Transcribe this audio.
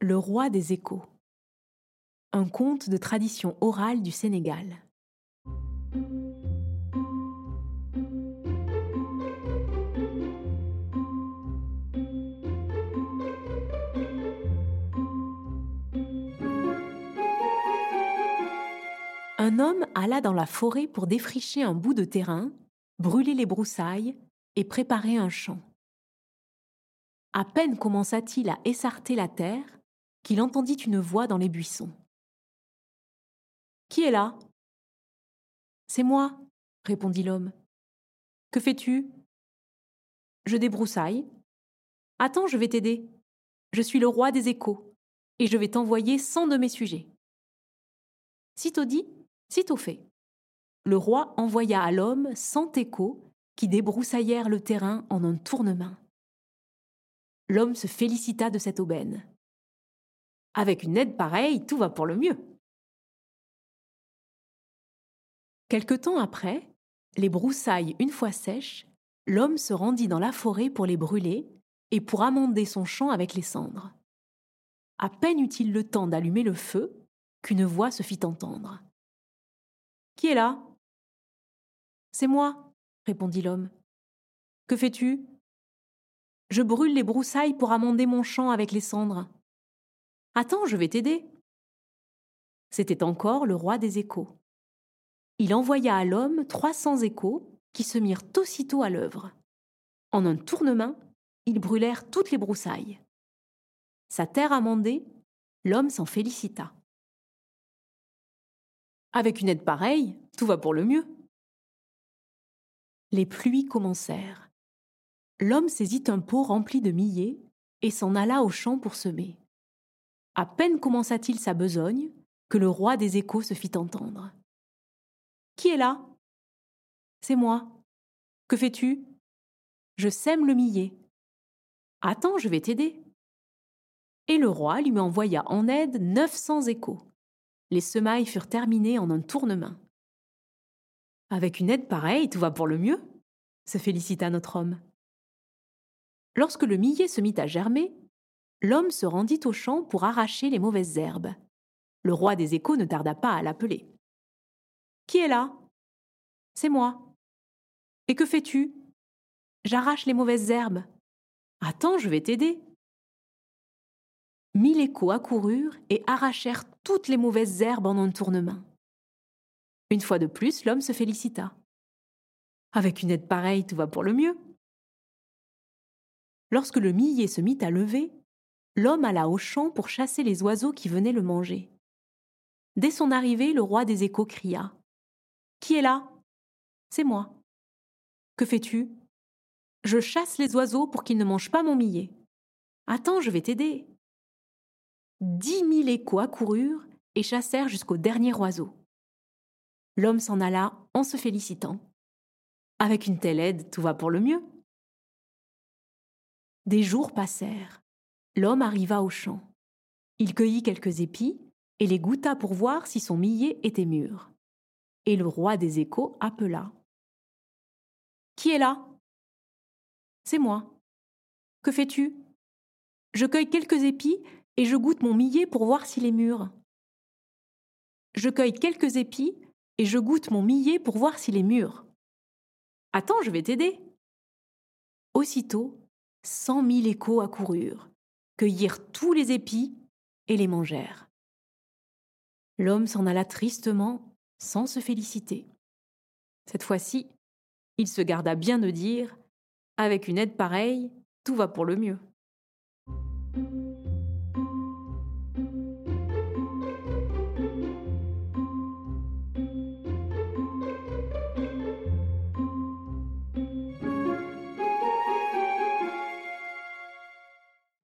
Le roi des échos. Un conte de tradition orale du Sénégal. Un homme alla dans la forêt pour défricher un bout de terrain, brûler les broussailles et préparer un champ. À peine commença-t-il à essarter la terre qu'il entendit une voix dans les buissons. Qui est là C'est moi, répondit l'homme. Que fais-tu Je débroussaille. Attends, je vais t'aider. Je suis le roi des échos, et je vais t'envoyer cent de mes sujets. Sitôt dit, sitôt fait. Le roi envoya à l'homme cent échos qui débroussaillèrent le terrain en un tournement l'homme se félicita de cette aubaine. Avec une aide pareille, tout va pour le mieux. Quelque temps après, les broussailles une fois sèches, l'homme se rendit dans la forêt pour les brûler et pour amender son champ avec les cendres. À peine eut-il le temps d'allumer le feu qu'une voix se fit entendre. Qui est là C'est moi, répondit l'homme. Que fais-tu je brûle les broussailles pour amender mon champ avec les cendres. Attends, je vais t'aider. C'était encore le roi des échos. Il envoya à l'homme trois cents échos qui se mirent aussitôt à l'œuvre. En un tournement, ils brûlèrent toutes les broussailles. Sa terre amendée, l'homme s'en félicita. Avec une aide pareille, tout va pour le mieux. Les pluies commencèrent l'homme saisit un pot rempli de millet et s'en alla au champ pour semer. À peine commença-t-il sa besogne que le roi des échos se fit entendre. Qui est là? C'est moi. Que fais-tu? Je sème le millet. Attends, je vais t'aider. Et le roi lui envoya en aide neuf cents échos. Les semailles furent terminées en un tournement. Avec une aide pareille, tout va pour le mieux, se félicita notre homme. Lorsque le millet se mit à germer, l'homme se rendit au champ pour arracher les mauvaises herbes. Le roi des échos ne tarda pas à l'appeler. Qui est là? C'est moi. Et que fais-tu? J'arrache les mauvaises herbes. Attends, je vais t'aider. Mille échos accoururent et arrachèrent toutes les mauvaises herbes en un tournement. Une fois de plus, l'homme se félicita. Avec une aide pareille, tout va pour le mieux. Lorsque le millet se mit à lever, l'homme alla au champ pour chasser les oiseaux qui venaient le manger. Dès son arrivée, le roi des échos cria Qui est là? C'est moi. Que fais-tu? Je chasse les oiseaux pour qu'ils ne mangent pas mon millet. Attends, je vais t'aider. Dix mille échos accoururent et chassèrent jusqu'au dernier oiseau. L'homme s'en alla en se félicitant. Avec une telle aide, tout va pour le mieux. Des jours passèrent. L'homme arriva au champ. Il cueillit quelques épis et les goûta pour voir si son millet était mûr. Et le roi des échos appela. Qui est là? C'est moi. Que fais-tu Je cueille quelques épis et je goûte mon millet pour voir s'il est mûr. Je cueille quelques épis et je goûte mon millet pour voir s'il est mûr. Attends, je vais t'aider. Aussitôt, cent mille échos accoururent, cueillirent tous les épis et les mangèrent. L'homme s'en alla tristement, sans se féliciter. Cette fois-ci, il se garda bien de dire Avec une aide pareille, tout va pour le mieux.